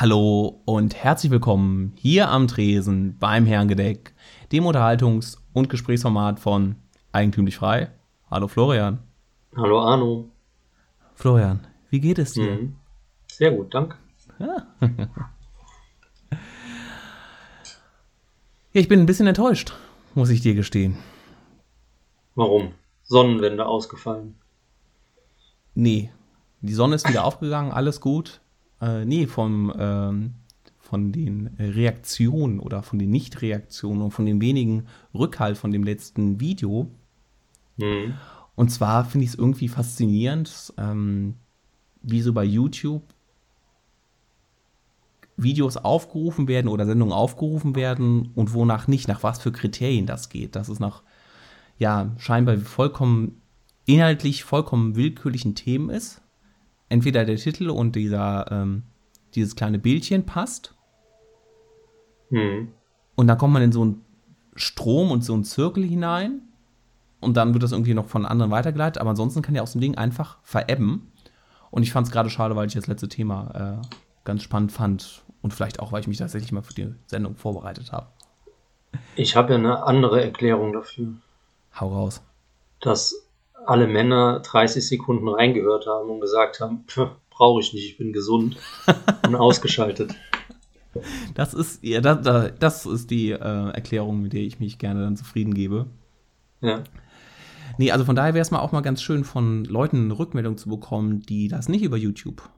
Hallo und herzlich willkommen hier am Tresen beim Herrengedeck, dem Unterhaltungs- und Gesprächsformat von Eigentümlich Frei. Hallo Florian. Hallo Arno. Florian, wie geht es dir? Mhm. Sehr gut, danke. Ja. ja, ich bin ein bisschen enttäuscht, muss ich dir gestehen. Warum? Sonnenwende ausgefallen. Nee, die Sonne ist wieder aufgegangen, alles gut. Äh, nee, vom, ähm, von den Reaktionen oder von den Nichtreaktionen und von dem wenigen Rückhalt von dem letzten Video. Mhm. Und zwar finde ich es irgendwie faszinierend, ähm, wie so bei YouTube Videos aufgerufen werden oder Sendungen aufgerufen werden und wonach nicht, nach was für Kriterien das geht. Das ist nach, ja, scheinbar vollkommen inhaltlich vollkommen willkürlichen Themen ist. Entweder der Titel und dieser, ähm, dieses kleine Bildchen passt. Mhm. Und dann kommt man in so einen Strom und so einen Zirkel hinein. Und dann wird das irgendwie noch von anderen weitergeleitet. Aber ansonsten kann ja aus dem Ding einfach verebben. Und ich fand es gerade schade, weil ich das letzte Thema äh, ganz spannend fand. Und vielleicht auch, weil ich mich tatsächlich mal für die Sendung vorbereitet habe. Ich habe ja eine andere Erklärung dafür. Hau raus. Dass alle Männer 30 Sekunden reingehört haben und gesagt haben, brauche ich nicht, ich bin gesund und ausgeschaltet. Das ist, ja, das, das ist die äh, Erklärung, mit der ich mich gerne dann zufrieden gebe. Ja. Nee, also von daher wäre es mal auch mal ganz schön, von Leuten eine Rückmeldung zu bekommen, die das nicht über YouTube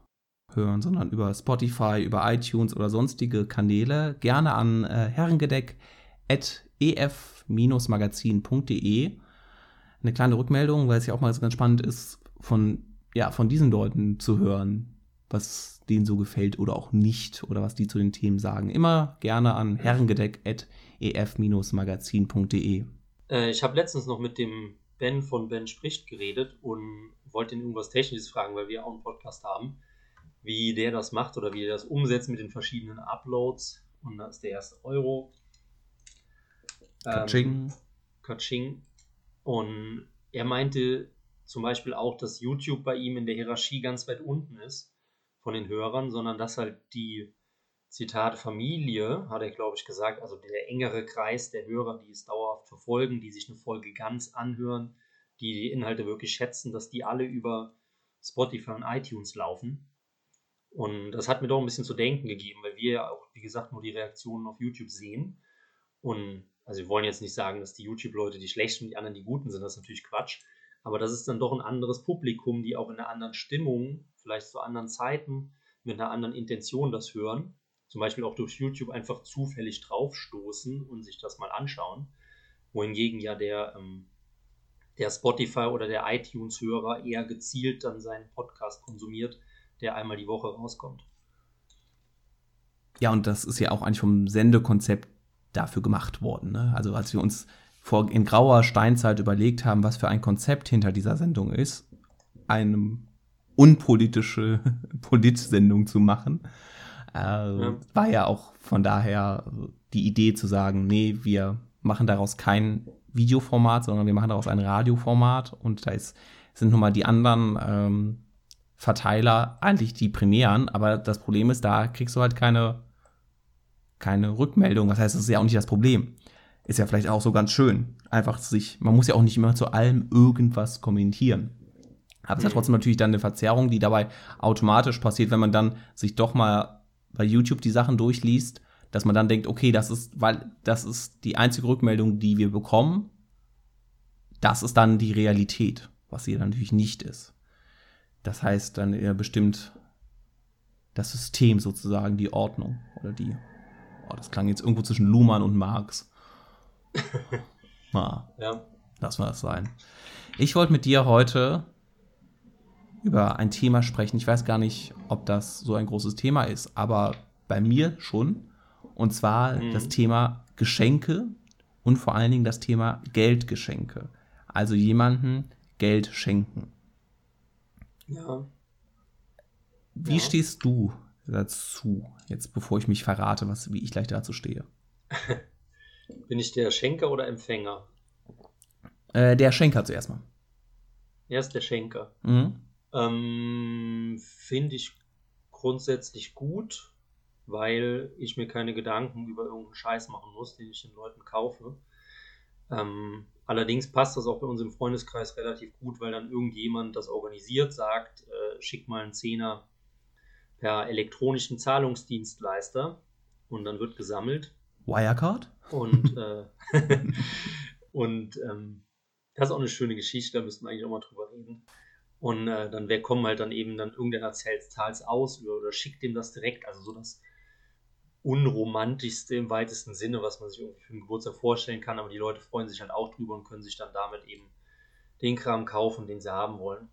hören, sondern über Spotify, über iTunes oder sonstige Kanäle. Gerne an äh, herrengedeck.ef-magazin.de. Eine kleine Rückmeldung, weil es ja auch mal ganz spannend ist, von, ja, von diesen Leuten zu hören, was denen so gefällt oder auch nicht oder was die zu den Themen sagen. Immer gerne an herrengedeck.ef-magazin.de. Äh, ich habe letztens noch mit dem Ben von Ben spricht geredet und wollte ihn irgendwas Technisches fragen, weil wir auch einen Podcast haben, wie der das macht oder wie er das umsetzt mit den verschiedenen Uploads. Und da ist der erste Euro. Ähm, Katsching. Und er meinte zum Beispiel auch, dass YouTube bei ihm in der Hierarchie ganz weit unten ist von den Hörern, sondern dass halt die Zitat Familie, hat er glaube ich gesagt, also der engere Kreis der Hörer, die es dauerhaft verfolgen, die sich eine Folge ganz anhören, die die Inhalte wirklich schätzen, dass die alle über Spotify und iTunes laufen. Und das hat mir doch ein bisschen zu denken gegeben, weil wir ja auch, wie gesagt, nur die Reaktionen auf YouTube sehen. Und also wir wollen jetzt nicht sagen, dass die YouTube-Leute die schlechten und die anderen die guten sind, das ist natürlich Quatsch. Aber das ist dann doch ein anderes Publikum, die auch in einer anderen Stimmung, vielleicht zu anderen Zeiten, mit einer anderen Intention das hören. Zum Beispiel auch durch YouTube einfach zufällig draufstoßen und sich das mal anschauen. Wohingegen ja der, ähm, der Spotify oder der iTunes-Hörer eher gezielt dann seinen Podcast konsumiert, der einmal die Woche rauskommt. Ja, und das ist ja auch eigentlich vom Sendekonzept dafür gemacht worden. Ne? Also als wir uns vor, in grauer Steinzeit überlegt haben, was für ein Konzept hinter dieser Sendung ist, eine unpolitische Politsendung zu machen, äh, ja. war ja auch von daher die Idee zu sagen, nee, wir machen daraus kein Videoformat, sondern wir machen daraus ein Radioformat und da ist, sind nun mal die anderen ähm, Verteiler eigentlich die primären, aber das Problem ist, da kriegst du halt keine keine Rückmeldung. Das heißt, das ist ja auch nicht das Problem. Ist ja vielleicht auch so ganz schön. Einfach sich, man muss ja auch nicht immer zu allem irgendwas kommentieren. Aber es hat trotzdem natürlich dann eine Verzerrung, die dabei automatisch passiert, wenn man dann sich doch mal bei YouTube die Sachen durchliest, dass man dann denkt, okay, das ist, weil das ist die einzige Rückmeldung, die wir bekommen. Das ist dann die Realität, was sie natürlich nicht ist. Das heißt dann eher bestimmt das System sozusagen, die Ordnung oder die Oh, das klang jetzt irgendwo zwischen Luhmann und Marx. ah, ja. Lass mal das sein. Ich wollte mit dir heute über ein Thema sprechen. Ich weiß gar nicht, ob das so ein großes Thema ist, aber bei mir schon. Und zwar mhm. das Thema Geschenke und vor allen Dingen das Thema Geldgeschenke. Also jemanden Geld schenken. Ja. Wie ja. stehst du dazu, jetzt bevor ich mich verrate, was, wie ich gleich dazu stehe? Bin ich der Schenker oder Empfänger? Äh, der Schenker zuerst mal. Erst der Schenker. Mhm. Ähm, Finde ich grundsätzlich gut. weil ich mir keine Gedanken über irgendeinen Scheiß machen muss, den ich den Leuten kaufe. Ähm, allerdings passt das auch bei uns im Freundeskreis relativ gut, weil dann irgendjemand das organisiert, sagt, äh, schick mal einen Zehner per elektronischen Zahlungsdienstleister und dann wird gesammelt. Wirecard? Und, äh, und ähm, das ist auch eine schöne Geschichte, da müssten wir eigentlich auch mal drüber reden. Und äh, dann wer kommen halt dann eben dann irgendeiner zahlt es aus oder, oder schickt dem das direkt, also so das unromantischste im weitesten Sinne, was man sich irgendwie für einen Geburtstag vorstellen kann, aber die Leute freuen sich halt auch drüber und können sich dann damit eben den Kram kaufen, den sie haben wollen.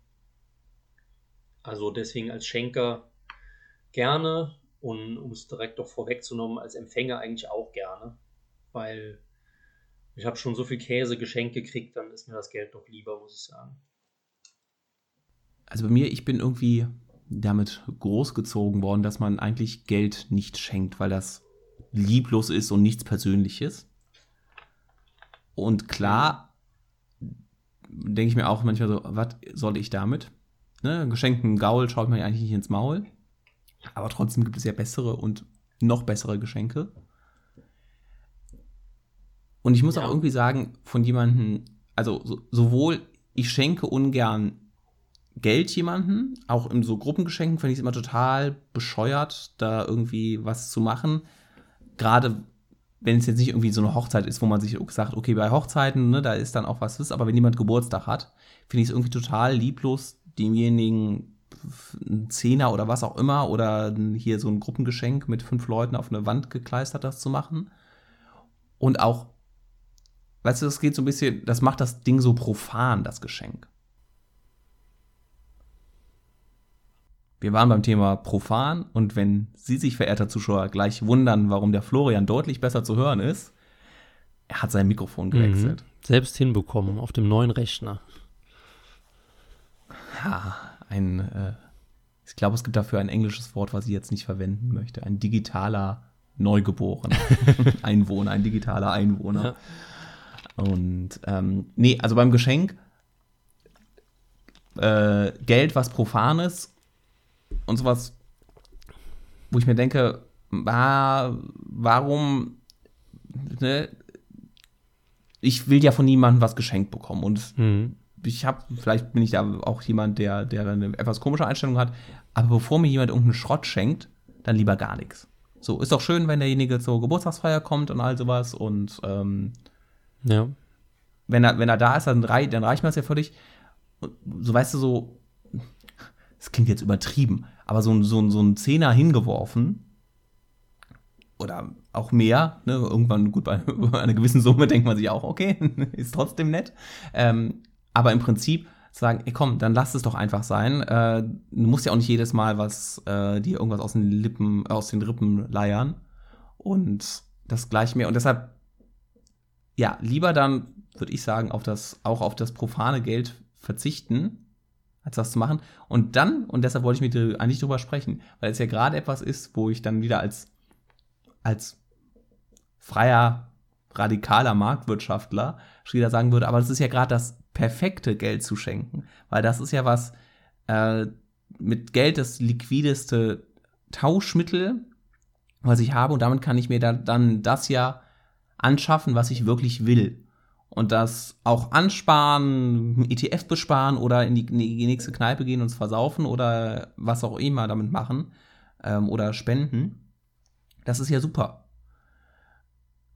Also deswegen als Schenker gerne und um es direkt doch vorwegzunehmen, als Empfänger eigentlich auch gerne, weil ich habe schon so viel Käse geschenkt gekriegt, dann ist mir das Geld doch lieber, muss ich sagen. Also bei mir, ich bin irgendwie damit großgezogen worden, dass man eigentlich Geld nicht schenkt, weil das lieblos ist und nichts Persönliches. Und klar, denke ich mir auch manchmal so, was soll ich damit? Ne, geschenkten Gaul schaut man ja eigentlich nicht ins Maul. Aber trotzdem gibt es ja bessere und noch bessere Geschenke. Und ich muss ja. auch irgendwie sagen, von jemandem, also so, sowohl ich schenke ungern Geld jemanden, auch in so Gruppengeschenken finde ich es immer total bescheuert, da irgendwie was zu machen. Gerade wenn es jetzt nicht irgendwie so eine Hochzeit ist, wo man sich sagt, okay, bei Hochzeiten, ne, da ist dann auch was, aber wenn jemand Geburtstag hat, finde ich es irgendwie total lieblos, demjenigen ein Zehner oder was auch immer oder hier so ein Gruppengeschenk mit fünf Leuten auf eine Wand gekleistert, das zu machen. Und auch, weißt du, das geht so ein bisschen, das macht das Ding so profan, das Geschenk. Wir waren beim Thema profan und wenn Sie sich, verehrter Zuschauer, gleich wundern, warum der Florian deutlich besser zu hören ist, er hat sein Mikrofon gewechselt. Mhm. Selbst hinbekommen auf dem neuen Rechner. Ja, ein, äh, ich glaube, es gibt dafür ein englisches Wort, was ich jetzt nicht verwenden möchte. Ein digitaler Neugeborener. Einwohner, ein digitaler Einwohner. Ja. Und ähm, nee, also beim Geschenk äh, Geld, was Profanes und sowas, wo ich mir denke, war, warum, ne, ich will ja von niemandem was geschenkt bekommen und mhm. Ich habe, vielleicht bin ich da auch jemand, der, der eine etwas komische Einstellung hat, aber bevor mir jemand irgendeinen Schrott schenkt, dann lieber gar nichts. So, ist doch schön, wenn derjenige zur Geburtstagsfeier kommt und all sowas und ähm, ja. wenn, er, wenn er da ist, dann, rei dann reicht mir das ja völlig. So weißt du, so, das klingt jetzt übertrieben, aber so, so, so ein Zehner hingeworfen oder auch mehr, ne, irgendwann, gut, bei, einer gewissen Summe denkt man sich auch, okay, ist trotzdem nett. Ähm, aber im Prinzip sagen, ey komm, dann lass es doch einfach sein. Äh, du musst ja auch nicht jedes Mal was, äh, dir irgendwas aus den Lippen, aus den Rippen leiern. Und das gleich mehr. Und deshalb, ja, lieber dann, würde ich sagen, auf das, auch auf das profane Geld verzichten, als das zu machen. Und dann, und deshalb wollte ich mit dir eigentlich drüber sprechen, weil es ja gerade etwas ist, wo ich dann wieder als, als freier, radikaler Marktwirtschaftler wieder sagen würde, aber es ist ja gerade das perfekte Geld zu schenken, weil das ist ja was, äh, mit Geld das liquideste Tauschmittel, was ich habe und damit kann ich mir da, dann das ja anschaffen, was ich wirklich will und das auch ansparen, ETF besparen oder in die, in die nächste Kneipe gehen und es versaufen oder was auch immer damit machen ähm, oder spenden, das ist ja super.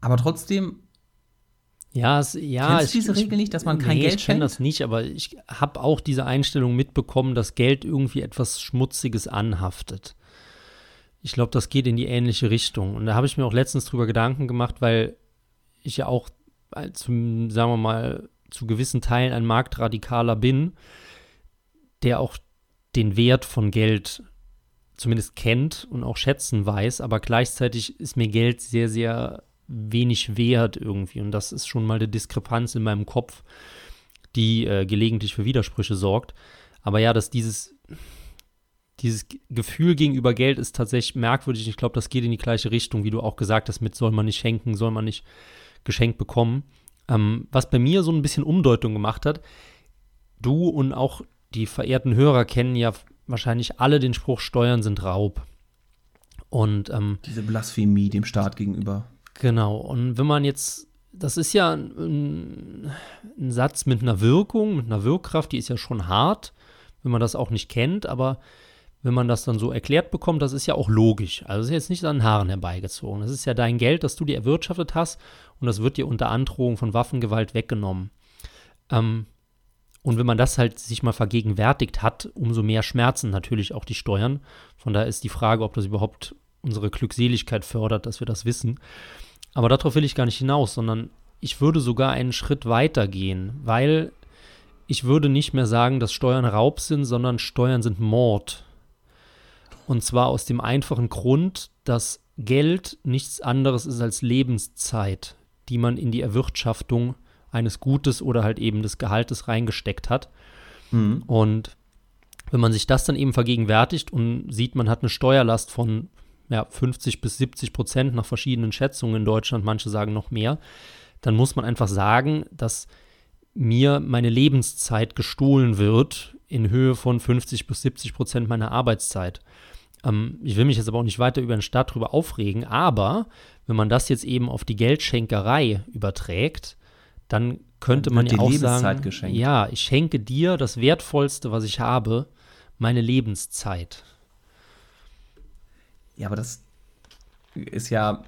Aber trotzdem. Ja, es, ja. Kennst du diese Regel nicht, dass man kein nee, Geld Ich kenne das nicht, aber ich habe auch diese Einstellung mitbekommen, dass Geld irgendwie etwas Schmutziges anhaftet. Ich glaube, das geht in die ähnliche Richtung. Und da habe ich mir auch letztens drüber Gedanken gemacht, weil ich ja auch zum, sagen wir mal, zu gewissen Teilen ein Marktradikaler bin, der auch den Wert von Geld zumindest kennt und auch schätzen weiß, aber gleichzeitig ist mir Geld sehr, sehr wenig wert irgendwie. Und das ist schon mal eine Diskrepanz in meinem Kopf, die äh, gelegentlich für Widersprüche sorgt. Aber ja, dass dieses, dieses Gefühl gegenüber Geld ist tatsächlich merkwürdig. Ich glaube, das geht in die gleiche Richtung, wie du auch gesagt hast, mit soll man nicht schenken, soll man nicht geschenkt bekommen. Ähm, was bei mir so ein bisschen Umdeutung gemacht hat, du und auch die verehrten Hörer kennen ja wahrscheinlich alle den Spruch, Steuern sind Raub. Und ähm, diese Blasphemie dem Staat gegenüber. Genau. Und wenn man jetzt, das ist ja ein, ein Satz mit einer Wirkung, mit einer Wirkkraft, die ist ja schon hart, wenn man das auch nicht kennt, aber wenn man das dann so erklärt bekommt, das ist ja auch logisch. Also es ist jetzt nicht an den Haaren herbeigezogen. Das ist ja dein Geld, das du dir erwirtschaftet hast und das wird dir unter Androhung von Waffengewalt weggenommen. Ähm, und wenn man das halt sich mal vergegenwärtigt hat, umso mehr schmerzen natürlich auch die Steuern. Von daher ist die Frage, ob das überhaupt unsere Glückseligkeit fördert, dass wir das wissen. Aber darauf will ich gar nicht hinaus, sondern ich würde sogar einen Schritt weiter gehen, weil ich würde nicht mehr sagen, dass Steuern Raub sind, sondern Steuern sind Mord. Und zwar aus dem einfachen Grund, dass Geld nichts anderes ist als Lebenszeit, die man in die Erwirtschaftung eines Gutes oder halt eben des Gehaltes reingesteckt hat. Mhm. Und wenn man sich das dann eben vergegenwärtigt und sieht, man hat eine Steuerlast von ja, 50 bis 70 Prozent nach verschiedenen Schätzungen in Deutschland, manche sagen noch mehr, dann muss man einfach sagen, dass mir meine Lebenszeit gestohlen wird in Höhe von 50 bis 70 Prozent meiner Arbeitszeit. Ähm, ich will mich jetzt aber auch nicht weiter über den Staat drüber aufregen, aber wenn man das jetzt eben auf die Geldschenkerei überträgt, dann könnte man ja auch sagen, geschenkt. ja, ich schenke dir das Wertvollste, was ich habe, meine Lebenszeit. Ja, aber das ist ja,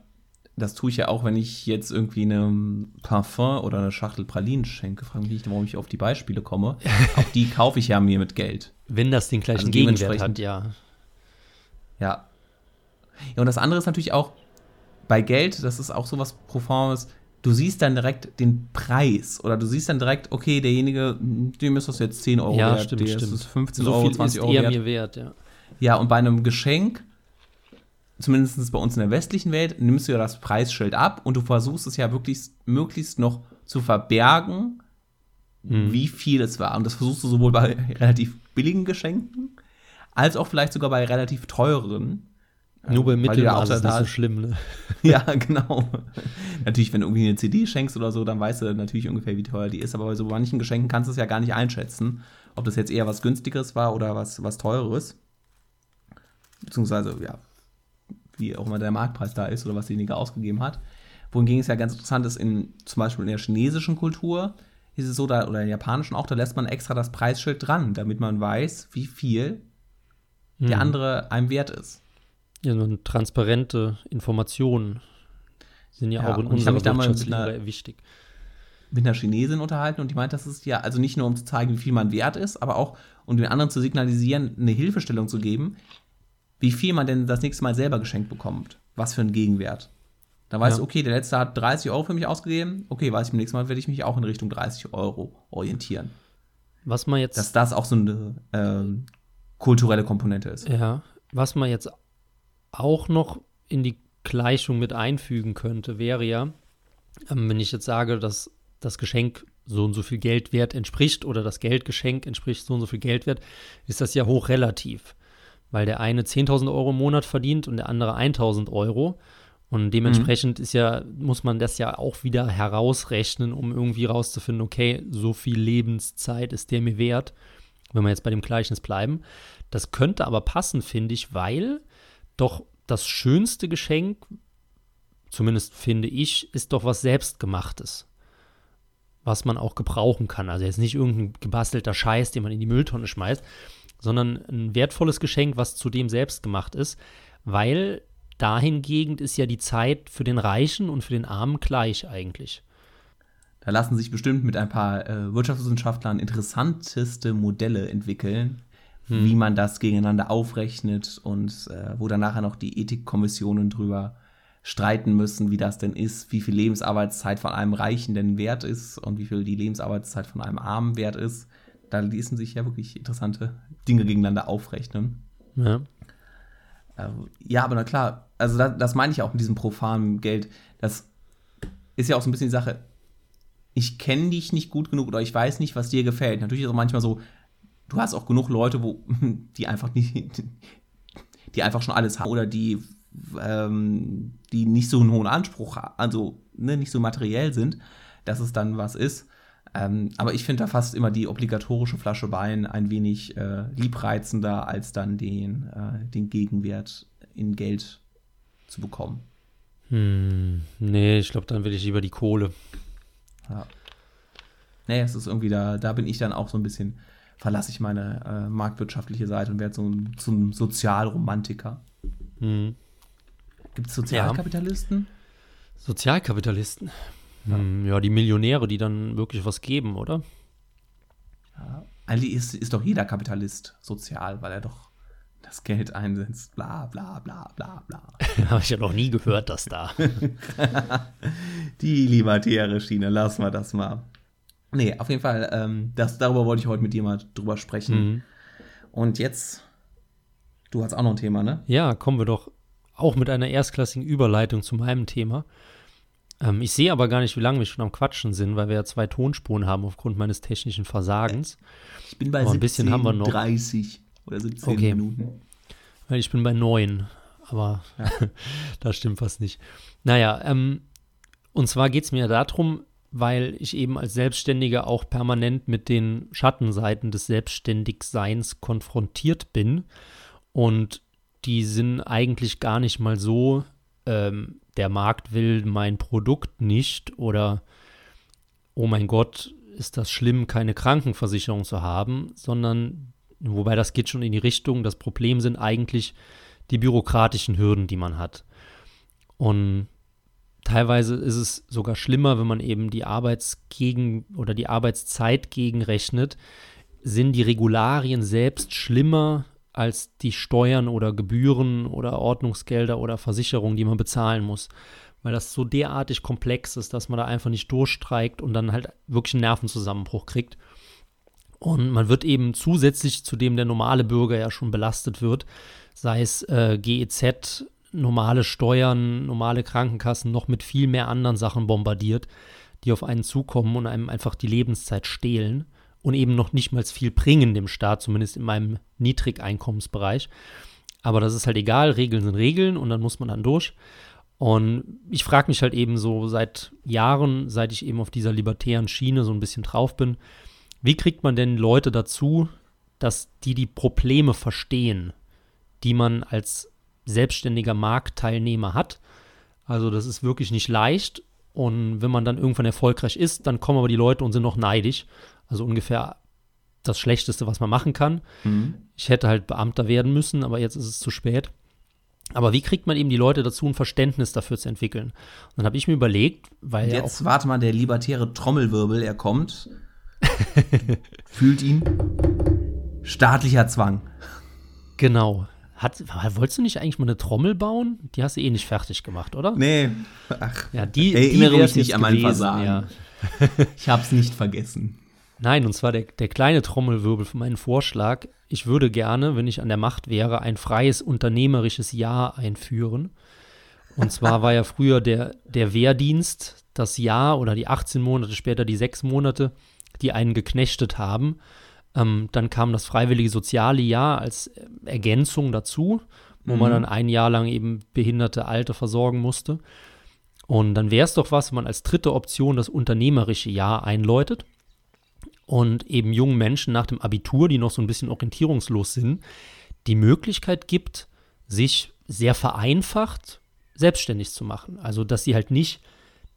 das tue ich ja auch, wenn ich jetzt irgendwie eine Parfum oder eine Schachtel Pralinen schenke. Frage mich nicht, warum ich auf die Beispiele komme. auch die kaufe ich ja mir mit Geld. Wenn das den gleichen also Gegenwert hat, ja. Ja. Ja, und das andere ist natürlich auch, bei Geld, das ist auch sowas Proformes, du siehst dann direkt den Preis oder du siehst dann direkt, okay, derjenige, dem ist das jetzt 10 Euro ja, wert, stimmt, stimmt. ist 15 so Euro, viel 20 ist Euro wert. mir wert, ja. Ja, und bei einem Geschenk, zumindest bei uns in der westlichen Welt, nimmst du ja das Preisschild ab und du versuchst es ja wirklich möglichst noch zu verbergen, mhm. wie viel es war. Und das versuchst du sowohl bei relativ billigen Geschenken als auch vielleicht sogar bei relativ teuren. Nur bei Mittelmaß ist das so schlimm, ne? ja, genau. natürlich, wenn du irgendwie eine CD schenkst oder so, dann weißt du natürlich ungefähr, wie teuer die ist. Aber bei so manchen Geschenken kannst du es ja gar nicht einschätzen, ob das jetzt eher was Günstigeres war oder was, was Teureres. Beziehungsweise, ja, wie auch immer der Marktpreis da ist oder was derjenige ausgegeben hat. Wohingegen es ja ganz interessant ist, in, zum Beispiel in der chinesischen Kultur ist es so, da, oder in der japanischen auch, da lässt man extra das Preisschild dran, damit man weiß, wie viel hm. der andere einem wert ist. Ja, so transparente Informationen sind ja, ja auch in unserer Wirtschaftslehre wichtig. Mit einer Chinesin unterhalten und die meint, das ist ja, also nicht nur um zu zeigen, wie viel man wert ist, aber auch um den anderen zu signalisieren, eine Hilfestellung zu geben, wie viel man denn das nächste Mal selber geschenkt bekommt. Was für einen Gegenwert. Da weißt ja. du, okay, der letzte hat 30 Euro für mich ausgegeben. Okay, weiß ich, beim nächsten Mal werde ich mich auch in Richtung 30 Euro orientieren. Was man jetzt. Dass das auch so eine ähm, kulturelle Komponente ist. Ja, was man jetzt auch noch in die Gleichung mit einfügen könnte, wäre ja, ähm, wenn ich jetzt sage, dass das Geschenk so und so viel Geld wert entspricht oder das Geldgeschenk entspricht so und so viel Geld wert, ist das ja hochrelativ. Weil der eine 10.000 Euro im Monat verdient und der andere 1.000 Euro. Und dementsprechend mhm. ist ja, muss man das ja auch wieder herausrechnen, um irgendwie rauszufinden, okay, so viel Lebenszeit ist der mir wert, wenn wir jetzt bei dem Gleichnis bleiben. Das könnte aber passen, finde ich, weil doch das schönste Geschenk, zumindest finde ich, ist doch was Selbstgemachtes. Was man auch gebrauchen kann. Also jetzt nicht irgendein gebastelter Scheiß, den man in die Mülltonne schmeißt, sondern ein wertvolles Geschenk, was zudem selbst gemacht ist, weil dahingegen ist ja die Zeit für den Reichen und für den Armen gleich eigentlich. Da lassen sich bestimmt mit ein paar äh, Wirtschaftswissenschaftlern interessanteste Modelle entwickeln, hm. wie man das gegeneinander aufrechnet und äh, wo dann nachher noch die Ethikkommissionen drüber streiten müssen, wie das denn ist, wie viel Lebensarbeitszeit von einem Reichen denn wert ist und wie viel die Lebensarbeitszeit von einem Armen wert ist. Da ließen sich ja wirklich interessante Dinge gegeneinander aufrechnen. Ja. Äh, ja, aber na klar, also das, das meine ich auch mit diesem profanen Geld. Das ist ja auch so ein bisschen die Sache. Ich kenne dich nicht gut genug oder ich weiß nicht, was dir gefällt. Natürlich ist es auch manchmal so, du hast auch genug Leute, wo, die einfach nicht, die einfach schon alles haben oder die, ähm, die nicht so einen hohen Anspruch haben, also ne, nicht so materiell sind, dass es dann was ist. Ähm, aber ich finde da fast immer die obligatorische Flasche Wein ein wenig äh, liebreizender als dann den, äh, den Gegenwert in Geld zu bekommen. Hm, nee, ich glaube, dann will ich lieber die Kohle. Ja. Nee, es ist irgendwie da, da bin ich dann auch so ein bisschen, verlasse ich meine äh, marktwirtschaftliche Seite und werde so ein, zum Sozialromantiker. Hm. Gibt es Sozialkapitalisten? Sozialkapitalisten? Hm, ja, die Millionäre, die dann wirklich was geben, oder? Ja. Eigentlich ist, ist doch jeder Kapitalist sozial, weil er doch das Geld einsetzt. Bla bla bla bla bla. Habe ich ja noch nie gehört, dass da. die libertäre Schiene, lassen wir das mal. Nee, auf jeden Fall, ähm, das, darüber wollte ich heute mit dir mal drüber sprechen. Mhm. Und jetzt, du hast auch noch ein Thema, ne? Ja, kommen wir doch auch mit einer erstklassigen Überleitung zu meinem Thema. Ähm, ich sehe aber gar nicht, wie lange wir schon am Quatschen sind, weil wir ja zwei Tonspuren haben aufgrund meines technischen Versagens. Ich bin bei aber 17, haben wir noch. 30 oder 17 okay. Minuten. Weil ich bin bei 9, aber ja. das stimmt fast nicht. Naja, ähm, und zwar geht es mir darum, weil ich eben als Selbstständiger auch permanent mit den Schattenseiten des Selbstständigseins konfrontiert bin. Und die sind eigentlich gar nicht mal so ähm, der Markt will mein Produkt nicht oder oh mein Gott, ist das schlimm, keine Krankenversicherung zu haben, sondern wobei das geht schon in die Richtung, das Problem sind eigentlich die bürokratischen Hürden, die man hat. Und teilweise ist es sogar schlimmer, wenn man eben die Arbeitsgegen oder die Arbeitszeit gegenrechnet, sind die Regularien selbst schlimmer als die Steuern oder Gebühren oder Ordnungsgelder oder Versicherungen, die man bezahlen muss. Weil das so derartig komplex ist, dass man da einfach nicht durchstreikt und dann halt wirklich einen Nervenzusammenbruch kriegt. Und man wird eben zusätzlich zu dem der normale Bürger ja schon belastet wird, sei es äh, GEZ, normale Steuern, normale Krankenkassen, noch mit viel mehr anderen Sachen bombardiert, die auf einen zukommen und einem einfach die Lebenszeit stehlen und eben noch nicht mal viel bringen dem Staat, zumindest in meinem Niedrigeinkommensbereich. Aber das ist halt egal, Regeln sind Regeln und dann muss man dann durch. Und ich frage mich halt eben so seit Jahren, seit ich eben auf dieser libertären Schiene so ein bisschen drauf bin, wie kriegt man denn Leute dazu, dass die die Probleme verstehen, die man als selbstständiger Marktteilnehmer hat? Also das ist wirklich nicht leicht. Und wenn man dann irgendwann erfolgreich ist, dann kommen aber die Leute und sind noch neidisch also ungefähr das Schlechteste, was man machen kann. Mhm. Ich hätte halt Beamter werden müssen, aber jetzt ist es zu spät. Aber wie kriegt man eben die Leute dazu, ein Verständnis dafür zu entwickeln? Und dann habe ich mir überlegt, weil. Jetzt ja warte mal, der libertäre Trommelwirbel, er kommt. fühlt ihn. Staatlicher Zwang. Genau. Hat, wolltest du nicht eigentlich mal eine Trommel bauen? Die hast du eh nicht fertig gemacht, oder? Nee. Ach, ja, die, erinnere mich nicht an mein Versagen. Ja. ich habe es nicht vergessen. Nein, und zwar der, der kleine Trommelwirbel für meinen Vorschlag. Ich würde gerne, wenn ich an der Macht wäre, ein freies unternehmerisches Jahr einführen. Und zwar war ja früher der, der Wehrdienst das Jahr oder die 18 Monate, später die sechs Monate, die einen geknechtet haben. Ähm, dann kam das freiwillige soziale Jahr als Ergänzung dazu, wo mhm. man dann ein Jahr lang eben behinderte Alte versorgen musste. Und dann wäre es doch was, wenn man als dritte Option das unternehmerische Jahr einläutet und eben jungen Menschen nach dem Abitur, die noch so ein bisschen orientierungslos sind, die Möglichkeit gibt, sich sehr vereinfacht selbstständig zu machen. Also, dass sie halt nicht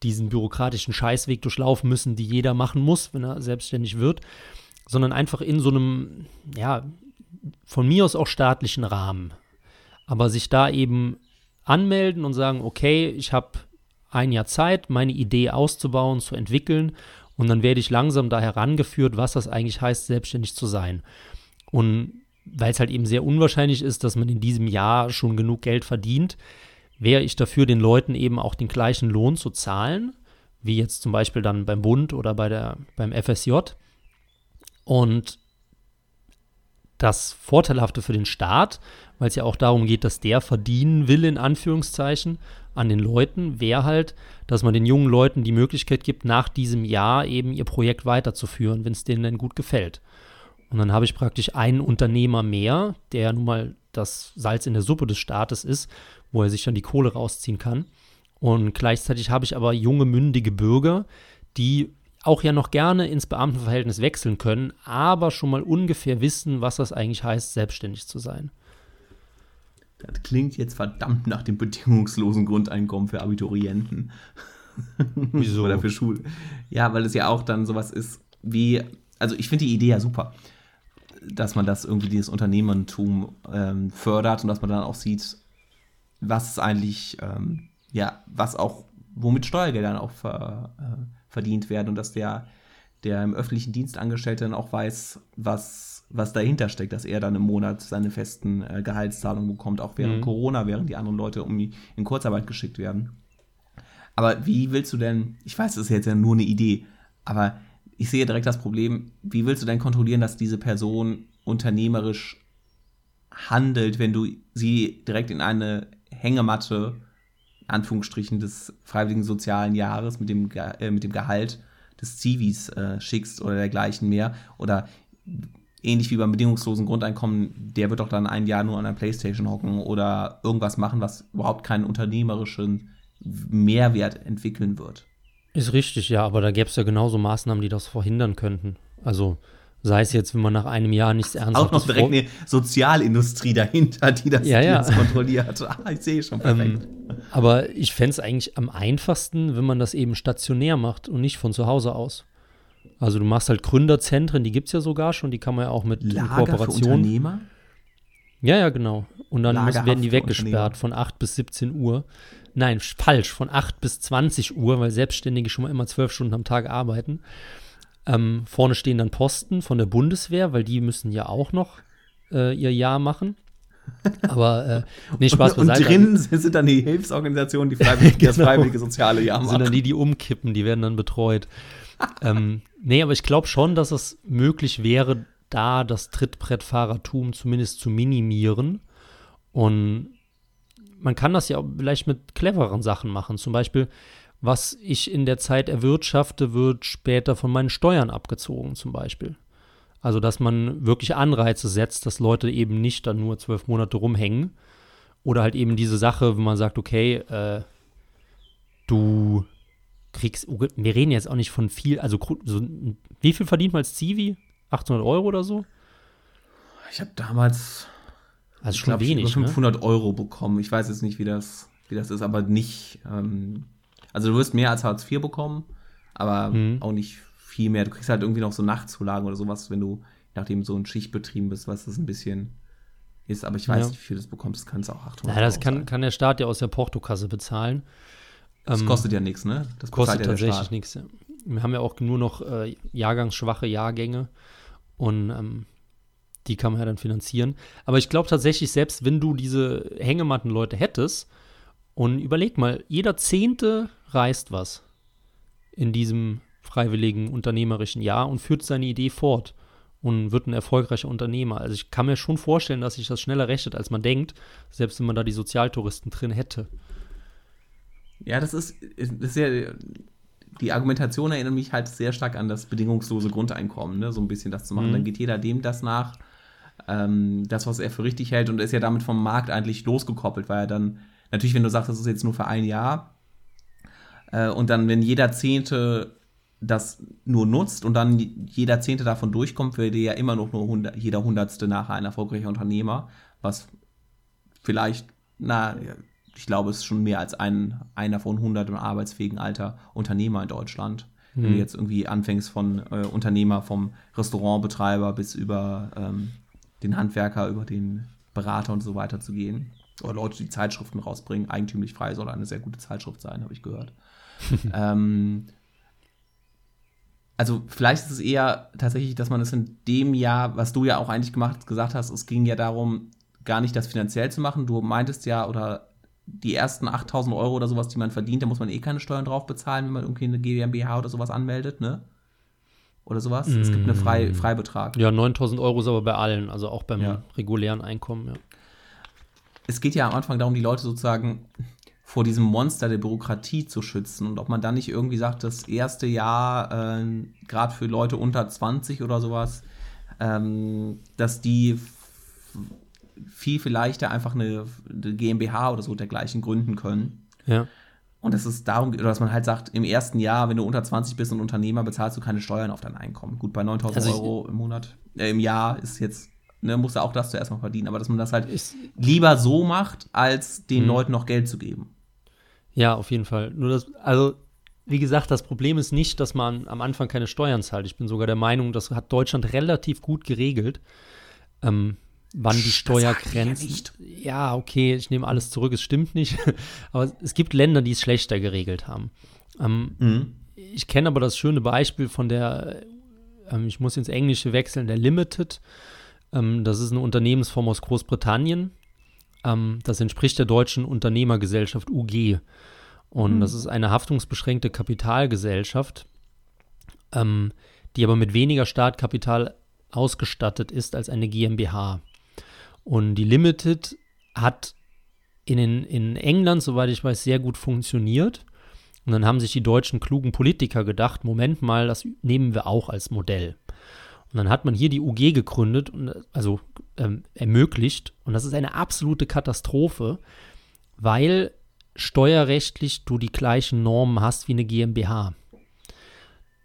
diesen bürokratischen Scheißweg durchlaufen müssen, die jeder machen muss, wenn er selbstständig wird, sondern einfach in so einem, ja, von mir aus auch staatlichen Rahmen. Aber sich da eben anmelden und sagen, okay, ich habe ein Jahr Zeit, meine Idee auszubauen, zu entwickeln und dann werde ich langsam da herangeführt, was das eigentlich heißt, selbstständig zu sein. Und weil es halt eben sehr unwahrscheinlich ist, dass man in diesem Jahr schon genug Geld verdient, wäre ich dafür, den Leuten eben auch den gleichen Lohn zu zahlen, wie jetzt zum Beispiel dann beim Bund oder bei der, beim FSJ. Und das Vorteilhafte für den Staat, weil es ja auch darum geht, dass der verdienen will, in Anführungszeichen, an den Leuten, wäre halt, dass man den jungen Leuten die Möglichkeit gibt, nach diesem Jahr eben ihr Projekt weiterzuführen, wenn es denen dann gut gefällt. Und dann habe ich praktisch einen Unternehmer mehr, der nun mal das Salz in der Suppe des Staates ist, wo er sich dann die Kohle rausziehen kann. Und gleichzeitig habe ich aber junge, mündige Bürger, die auch ja noch gerne ins Beamtenverhältnis wechseln können, aber schon mal ungefähr wissen, was das eigentlich heißt, selbstständig zu sein. Das klingt jetzt verdammt nach dem bedingungslosen Grundeinkommen für Abiturienten. Wieso? Oder für Schule. Ja, weil es ja auch dann sowas ist wie, also ich finde die Idee ja super, dass man das irgendwie dieses Unternehmertum ähm, fördert und dass man dann auch sieht, was eigentlich, ähm, ja, was auch, womit Steuergelder auch ver, äh, verdient werden und dass der, der im öffentlichen Dienst Angestellte dann auch weiß, was, was dahinter steckt, dass er dann im Monat seine festen äh, Gehaltszahlungen bekommt, auch während Mhm. Corona, während die anderen Leute irgendwie in Kurzarbeit geschickt werden. Aber wie willst du denn, ich weiß, das ist jetzt ja nur eine Idee, aber ich sehe direkt das Problem, wie willst du denn kontrollieren, dass diese Person unternehmerisch handelt, wenn du sie direkt in eine Hängematte, Anführungsstrichen, des freiwilligen sozialen Jahres mit dem, äh, mit dem Gehalt des Zivis äh, schickst oder dergleichen mehr. Oder ähnlich wie beim bedingungslosen Grundeinkommen, der wird doch dann ein Jahr nur an der Playstation hocken oder irgendwas machen, was überhaupt keinen unternehmerischen Mehrwert entwickeln wird. Ist richtig, ja, aber da gäbe es ja genauso Maßnahmen, die das verhindern könnten. Also sei es jetzt, wenn man nach einem Jahr nichts Auch Ernsthaftes noch direkt eine Sozialindustrie dahinter, die das, Ja, ja. kontrolliert. Ah, ich sehe schon perfekt. Aber ich fände es eigentlich am einfachsten, wenn man das eben stationär macht und nicht von zu Hause aus. Also du machst halt Gründerzentren, die gibt es ja sogar schon, die kann man ja auch mit in Lager für Kooperation. Unternehmer? Ja, ja, genau. Und dann müssen, werden die für weggesperrt von 8 bis 17 Uhr. Nein, falsch, von 8 bis 20 Uhr, weil Selbstständige schon mal immer 12 Stunden am Tag arbeiten. Ähm, vorne stehen dann Posten von der Bundeswehr, weil die müssen ja auch noch äh, ihr Jahr machen. Aber äh, nee, Spaß und, und beiseite. drin sind dann die Hilfsorganisationen, die freiwillig, das Genau. freiwillige soziale Jahr sind dann machen. die, die umkippen, die werden dann betreut. ähm, nee, aber ich glaube schon, dass es möglich wäre, da das Trittbrettfahrertum zumindest zu minimieren. Und man kann das ja auch vielleicht mit clevereren Sachen machen. Zum Beispiel, was ich in der Zeit erwirtschafte, wird später von meinen Steuern abgezogen, zum Beispiel. Also, dass man wirklich Anreize setzt, dass Leute eben nicht dann nur zwölf Monate rumhängen. Oder halt eben diese Sache, wenn man sagt, okay, äh, du kriegst, wir reden jetzt auch nicht von viel, also so, wie viel verdient man als Zivi? 800 Euro oder so? Ich habe damals Also schon glaub, wenig, über ne? 500 Euro bekommen. Ich weiß jetzt nicht, wie das, wie das ist, aber nicht. Ähm, also du wirst mehr als Hartz IV bekommen, aber Mhm. auch nicht viel mehr. Du kriegst halt irgendwie noch so Nachtzulagen oder sowas, wenn du nachdem so ein Schichtbetrieben bist, was das ein bisschen ist. Aber ich weiß Ja. nicht, wie viel das bekommst. Das kann es auch 800 Ja, das kann, kann der Staat ja aus der Portokasse bezahlen. Das Ähm, kostet ja nichts, ne? Das kostet ja tatsächlich nichts. Wir haben ja auch nur noch äh, jahrgangsschwache Jahrgänge und ähm, die kann man ja dann finanzieren. Aber ich glaube tatsächlich, selbst wenn du diese Hängematten-Leute hättest und überleg mal, jeder Zehnte reißt was in diesem freiwilligen unternehmerischen Jahr und führt seine Idee fort und wird ein erfolgreicher Unternehmer. Also ich kann mir schon vorstellen, dass sich das schneller rechnet, als man denkt, selbst wenn man da die Sozialtouristen drin hätte. Ja, das ist, das ist ja, die Argumentation erinnert mich halt sehr stark an das bedingungslose Grundeinkommen, ne? so ein bisschen das zu machen. Mhm. Dann geht jeder dem das nach, ähm, das, was er für richtig hält und ist ja damit vom Markt eigentlich losgekoppelt, weil er dann, natürlich, wenn du sagst, das ist jetzt nur für ein Jahr, äh, und dann, wenn jeder Zehnte das nur nutzt und dann jeder Zehnte davon durchkommt, wäre ja immer noch nur 100, jeder Hundertste nachher ein erfolgreicher Unternehmer, was vielleicht, na, ich glaube, es ist schon mehr als ein, einer von 100 im arbeitsfähigen Alter Unternehmer in Deutschland. Wenn du jetzt irgendwie anfängst von äh, Unternehmer, vom Restaurantbetreiber bis über ähm, den Handwerker, über den Berater und so weiter zu gehen. Oder Leute, die Zeitschriften rausbringen. Eigentümlich frei soll eine sehr gute Zeitschrift sein, habe ich gehört. ähm, also vielleicht ist es eher tatsächlich, dass man es in dem Jahr, was du ja auch eigentlich gemacht, gesagt hast, es ging ja darum, gar nicht das finanziell zu machen. Du meintest ja, oder die ersten 8000 Euro oder sowas, die man verdient, da muss man eh keine Steuern drauf bezahlen, wenn man irgendwie eine GmbH oder sowas anmeldet, ne? Oder sowas. Es gibt einen Frei, Freibetrag. Ja, 9000 Euro ist aber bei allen, also auch beim Ja. regulären Einkommen, ja. es geht ja am Anfang darum, die Leute sozusagen vor diesem Monster der Bürokratie zu schützen und ob man dann nicht irgendwie sagt, das erste Jahr, äh, gerade für Leute unter 20 oder sowas, ähm, dass die viel, viel leichter einfach eine, eine GmbH oder so dergleichen gründen können. Ja. Und dass es darum geht, oder dass man halt sagt, im ersten Jahr, wenn du unter 20 bist und Unternehmer, bezahlst du keine Steuern auf dein Einkommen. Gut, bei 9000 Also ich- Euro im Monat, äh, im Jahr ist jetzt ne, muss er auch das zuerst mal verdienen. Aber dass man das halt ist, lieber so macht, als den mh. Leuten noch Geld zu geben. Ja, auf jeden Fall. Nur das, also wie gesagt, das Problem ist nicht, dass man am Anfang keine Steuern zahlt. Ich bin sogar der Meinung, das hat Deutschland relativ gut geregelt. Ähm, wann die Steuergrenzen. Ja, ja, okay, ich nehme alles zurück, es stimmt nicht. aber es gibt Länder, die es schlechter geregelt haben. Ähm, mhm. Ich kenne aber das schöne Beispiel von der, ähm, ich muss ins Englische wechseln, der Limited. Ähm, das ist eine Unternehmensform aus Großbritannien. Ähm, das entspricht der deutschen Unternehmergesellschaft UG. Und mhm. das ist eine haftungsbeschränkte Kapitalgesellschaft, ähm, die aber mit weniger Startkapital ausgestattet ist als eine GmbH. Und die Limited hat in, in England, soweit ich weiß, sehr gut funktioniert. Und dann haben sich die deutschen klugen Politiker gedacht, Moment mal, das nehmen wir auch als Modell. Und dann hat man hier die UG gegründet, und, also ähm, ermöglicht. Und das ist eine absolute Katastrophe, weil steuerrechtlich du die gleichen Normen hast wie eine GmbH.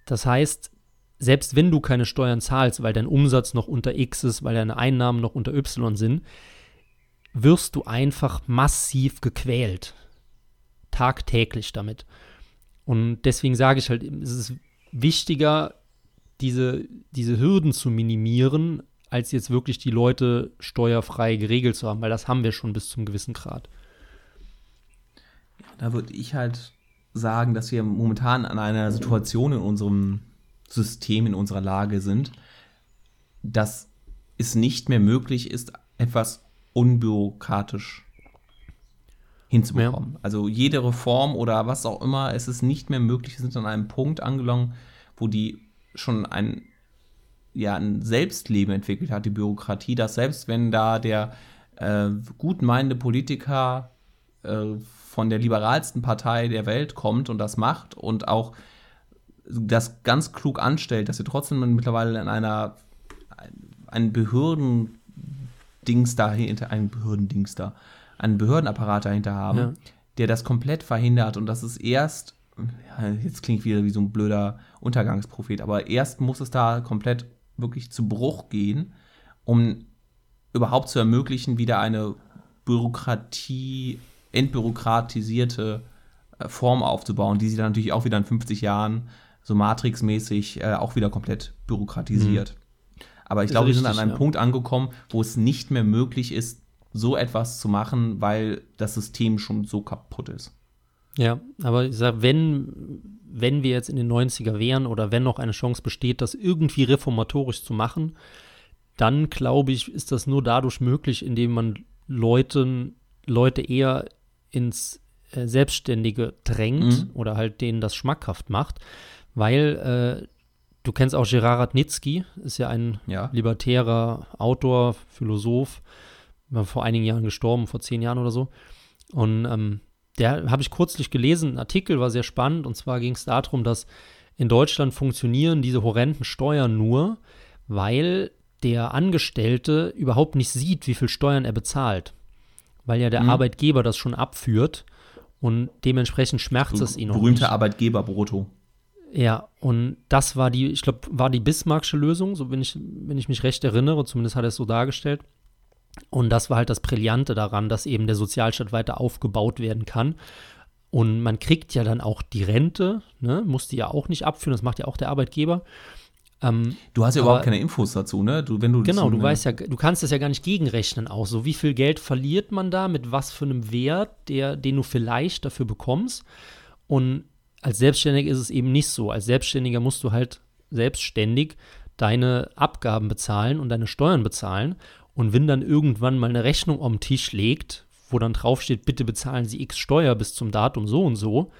Das heißt, selbst wenn du keine Steuern zahlst, weil dein Umsatz noch unter X ist, weil deine Einnahmen noch unter Y sind, wirst du einfach massiv gequält. Tagtäglich damit. Und deswegen sage ich halt, es ist wichtiger, diese, diese Hürden zu minimieren, als jetzt wirklich die Leute steuerfrei geregelt zu haben, weil das haben wir schon bis zum gewissen Grad. Da würde ich halt sagen, dass wir momentan an einer Situation in unserem System, in unserer Lage sind, dass es nicht mehr möglich ist, etwas unbürokratisch hinzubekommen. Ja. Also jede Reform oder was auch immer, es ist nicht mehr möglich. Wir sind an einem Punkt angelangt, wo die schon ein, ja, ein Selbstleben entwickelt hat, die Bürokratie, dass selbst wenn da der äh, gutmeinende Politiker äh, von der liberalsten Partei der Welt kommt und das macht und auch das ganz klug anstellt, dass wir trotzdem mittlerweile in einer ein Behördendings dahinter, ein Behördendings da, einen Behördenapparat dahinter haben, ja. der das komplett verhindert und das ist erst, ja, jetzt klingt wieder wie so ein blöder Untergangsprophet, aber erst muss es da komplett wirklich zu Bruch gehen, um überhaupt zu ermöglichen, wieder eine Bürokratie entbürokratisierte äh, Form aufzubauen, die sich dann natürlich auch wieder in 50 Jahren so Matrix-mäßig äh, auch wieder komplett bürokratisiert. Mhm. Aber ich glaube, wir sind an einem ja. Punkt angekommen, wo es nicht mehr möglich ist, so etwas zu machen, weil das System schon so kaputt ist. Ja, aber ich sag, wenn, wenn wir jetzt in den 90er wären oder wenn noch eine Chance besteht, das irgendwie reformatorisch zu machen, dann glaube ich, ist das nur dadurch möglich, indem man Leuten, Leute eher ins äh, Selbstständige drängt mhm. oder halt denen das schmackhaft macht, weil äh, du kennst auch Gerard Radnitzky, ist ja ein ja. libertärer Autor, Philosoph, war vor einigen Jahren gestorben, vor zehn Jahren oder so. Und ähm, der habe ich kürzlich gelesen, ein Artikel war sehr spannend und zwar ging es darum, dass in Deutschland funktionieren diese horrenden Steuern nur, weil der Angestellte überhaupt nicht sieht, wie viel Steuern er bezahlt weil ja der mhm. Arbeitgeber das schon abführt und dementsprechend schmerzt so, es ihn. Berühmter Arbeitgeber-Brutto. Ja, und das war die, ich glaube, war die Bismarcksche Lösung, so wenn ich, wenn ich mich recht erinnere, zumindest hat er es so dargestellt. Und das war halt das Brillante daran, dass eben der Sozialstaat weiter aufgebaut werden kann. Und man kriegt ja dann auch die Rente, ne? muss die ja auch nicht abführen, das macht ja auch der Arbeitgeber. Ähm, du hast ja aber, überhaupt keine Infos dazu, ne? Du, wenn du genau, du weißt ja, du kannst das ja gar nicht gegenrechnen auch. So, wie viel Geld verliert man da, mit was für einem Wert, der, den du vielleicht dafür bekommst. Und als Selbstständiger ist es eben nicht so. Als Selbstständiger musst du halt selbstständig deine Abgaben bezahlen und deine Steuern bezahlen. Und wenn dann irgendwann mal eine Rechnung am Tisch legt, wo dann draufsteht, bitte bezahlen Sie X Steuer bis zum Datum so und so,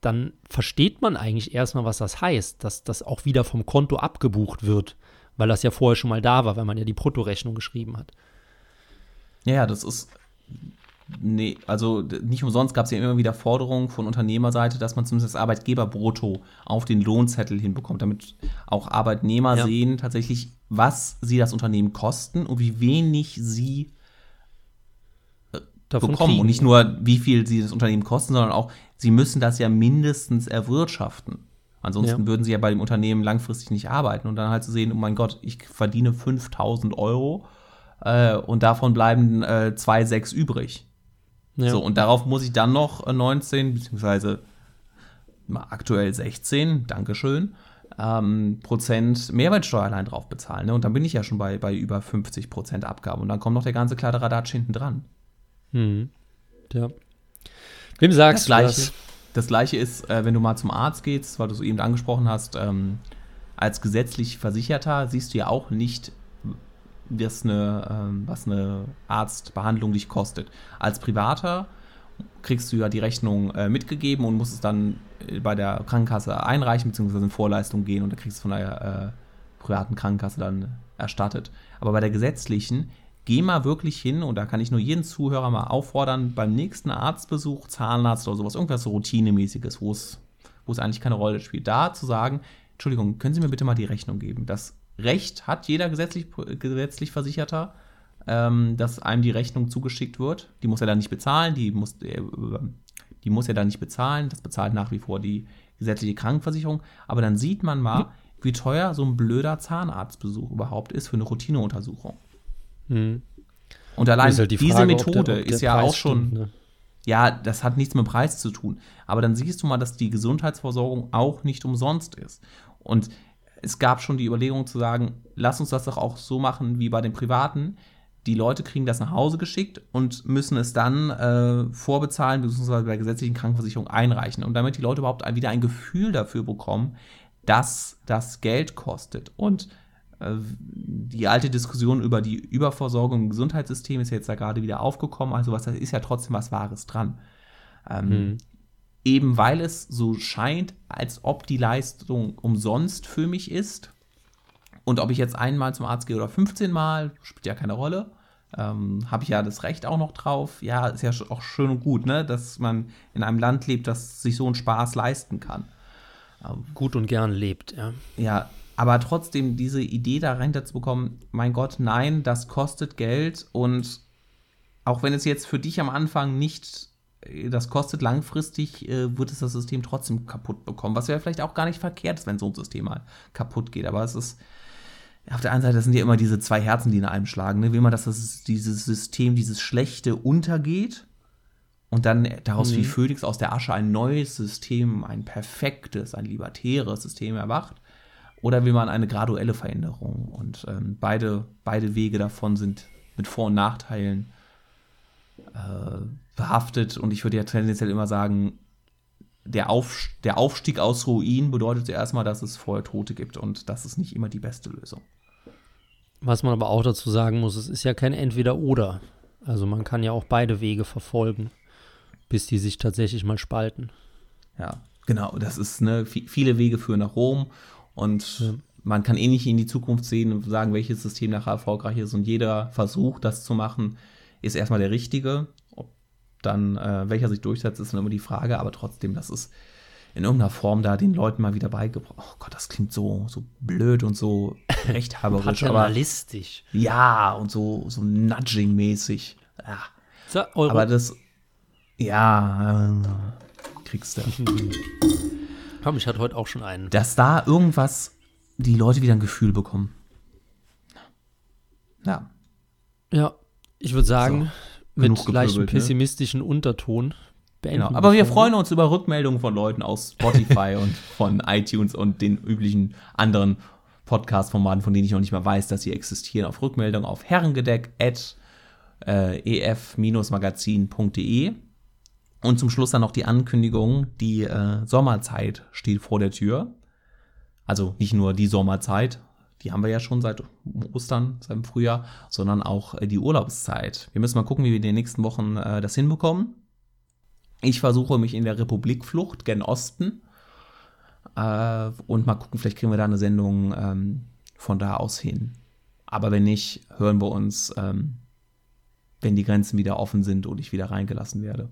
dann versteht man eigentlich erstmal, was das heißt, dass das auch wieder vom Konto abgebucht wird, weil das ja vorher schon mal da war, weil man ja die Bruttorechnung geschrieben hat. Ja, das ist. Nee, also nicht umsonst gab es ja immer wieder Forderungen von Unternehmerseite, dass man zumindest das Arbeitgeberbrutto auf den Lohnzettel hinbekommt, damit auch Arbeitnehmer ja. sehen tatsächlich, was sie das Unternehmen kosten und wie wenig sie bekommen. Kriegen. Und nicht nur, wie viel sie das Unternehmen kosten, sondern auch, sie müssen das ja mindestens erwirtschaften. Ansonsten Ja. würden sie ja bei dem Unternehmen langfristig nicht arbeiten und dann halt zu sehen, oh mein Gott, ich verdiene 5000 Euro äh, und davon bleiben äh, 2,6 übrig. Ja. So, und darauf muss ich dann noch äh, 19, beziehungsweise mal aktuell 16, Dankeschön, ähm, Prozent Mehrwertsteuer allein drauf bezahlen. Ne? Und dann bin ich ja schon bei, bei über 50 Prozent Abgabe. Und dann kommt noch der ganze Kladderadatsch hinten dran. Hm. Ja. Wem sagst Das du gleiche, das? das gleiche ist, äh, wenn du mal zum Arzt gehst, weil du es eben angesprochen hast, ähm, als gesetzlich Versicherter siehst du ja auch nicht, was eine, ähm, was eine Arztbehandlung dich kostet. Als Privater kriegst du ja die Rechnung äh, mitgegeben und musst es dann äh, bei der Krankenkasse einreichen, beziehungsweise in Vorleistung gehen und dann kriegst du von der äh, privaten Krankenkasse dann erstattet. Aber bei der gesetzlichen, geh mal wirklich hin und da kann ich nur jeden Zuhörer mal auffordern, beim nächsten Arztbesuch, Zahnarzt oder sowas, irgendwas so Routinemäßiges, wo es, wo es eigentlich keine Rolle spielt, da zu sagen, Entschuldigung, können Sie mir bitte mal die Rechnung geben? Das Recht hat jeder gesetzlich, gesetzlich Versicherter, ähm, dass einem die Rechnung zugeschickt wird. Die muss er dann nicht bezahlen, die muss, äh, die muss er dann nicht bezahlen. Das bezahlt nach wie vor die gesetzliche Krankenversicherung. Aber dann sieht man mal, wie teuer so ein blöder Zahnarztbesuch überhaupt ist für eine Routineuntersuchung. Hm. Und allein halt die diese Frage, ob der- Methode ob der ist ja Preis auch schon, stimmt, ne? ja, das hat nichts mit Preis zu tun. Aber dann siehst du mal, dass die Gesundheitsversorgung auch nicht umsonst ist. Und es gab schon die Überlegung zu sagen, lass uns das doch auch so machen wie bei den Privaten. Die Leute kriegen das nach Hause geschickt und müssen es dann äh, vorbezahlen, beziehungsweise bei der gesetzlichen Krankenversicherung einreichen. Und damit die Leute überhaupt wieder ein Gefühl dafür bekommen, dass das Geld kostet. Und äh, die alte Diskussion über die Überversorgung im Gesundheitssystem ist jetzt da gerade wieder aufgekommen. Also was, da ist ja trotzdem was Wahres dran. Ähm, Hm. Eben weil es so scheint, als ob die Leistung umsonst für mich ist. Und ob ich jetzt einmal zum Arzt gehe oder 15 Mal, spielt ja keine Rolle. Ähm, Habe ich ja das Recht auch noch drauf. Ja, ist ja auch schön und gut, ne? dass man in einem Land lebt, das sich so einen Spaß leisten kann. Gut und gern lebt, ja. Ja, aber trotzdem diese Idee da rein zu bekommen, mein Gott, nein, das kostet Geld und auch wenn es jetzt für dich am Anfang nicht das kostet, langfristig äh, wird es das System trotzdem kaputt bekommen, was ja vielleicht auch gar nicht verkehrt ist, wenn so ein System mal kaputt geht, aber es ist auf der einen Seite sind ja immer diese zwei Herzen, die in einem schlagen. Ne? Will man, dass das, dieses System, dieses Schlechte untergeht und dann daraus wie Phönix aus der Asche ein neues System, ein perfektes, ein libertäres System erwacht? Oder will man eine graduelle Veränderung? Und ähm, beide, beide Wege davon sind mit Vor- und Nachteilen äh, behaftet. Und ich würde ja tendenziell immer sagen, der, Auf, der Aufstieg aus Ruin bedeutet ja erstmal, dass es vorher Tote gibt. Und das ist nicht immer die beste Lösung. Was man aber auch dazu sagen muss, es ist ja kein Entweder-Oder. Also man kann ja auch beide Wege verfolgen, bis die sich tatsächlich mal spalten. Ja, genau. Das ist ne, vi- viele Wege führen nach Rom und man kann eh nicht in die Zukunft sehen und sagen, welches System nachher erfolgreich ist. Und jeder Versuch, das zu machen, ist erstmal der richtige. Dann äh, welcher sich durchsetzt, ist dann immer die Frage. Aber trotzdem, das ist in irgendeiner Form da den Leuten mal wieder beigebracht. Oh Gott, das klingt so, so blöd und so rechthaberisch. aber Paternalistisch. ja, und so, so nudging-mäßig. Ja. So, Aber das, ja, äh, kriegst du. komm, ich hatte heute auch schon einen. dass da irgendwas die Leute wieder ein Gefühl bekommen. Ja, Ja, ich würde sagen, mit leicht gepöbelt, ne? pessimistischen Unterton beenden genau. Aber wir freuen uns über Rückmeldungen von Leuten aus Spotify und von iTunes und den üblichen anderen Podcast-Formaten, von denen ich noch nicht mal weiß, dass sie existieren, auf Rückmeldung auf herrengedeck at äh, ef-magazin.de. Und zum Schluss dann noch die Ankündigung, die äh, Sommerzeit steht vor der Tür. Also nicht nur die Sommerzeit, die haben wir ja schon seit Ostern, seit dem Frühjahr, sondern auch äh, die Urlaubszeit. Wir müssen mal gucken, wie wir in den nächsten Wochen äh, das hinbekommen. Ich versuche mich in der Republikflucht gen Osten. Äh, und mal gucken, vielleicht kriegen wir da eine Sendung ähm, von da aus hin. Aber wenn nicht, hören wir uns, ähm, wenn die Grenzen wieder offen sind und ich wieder reingelassen werde.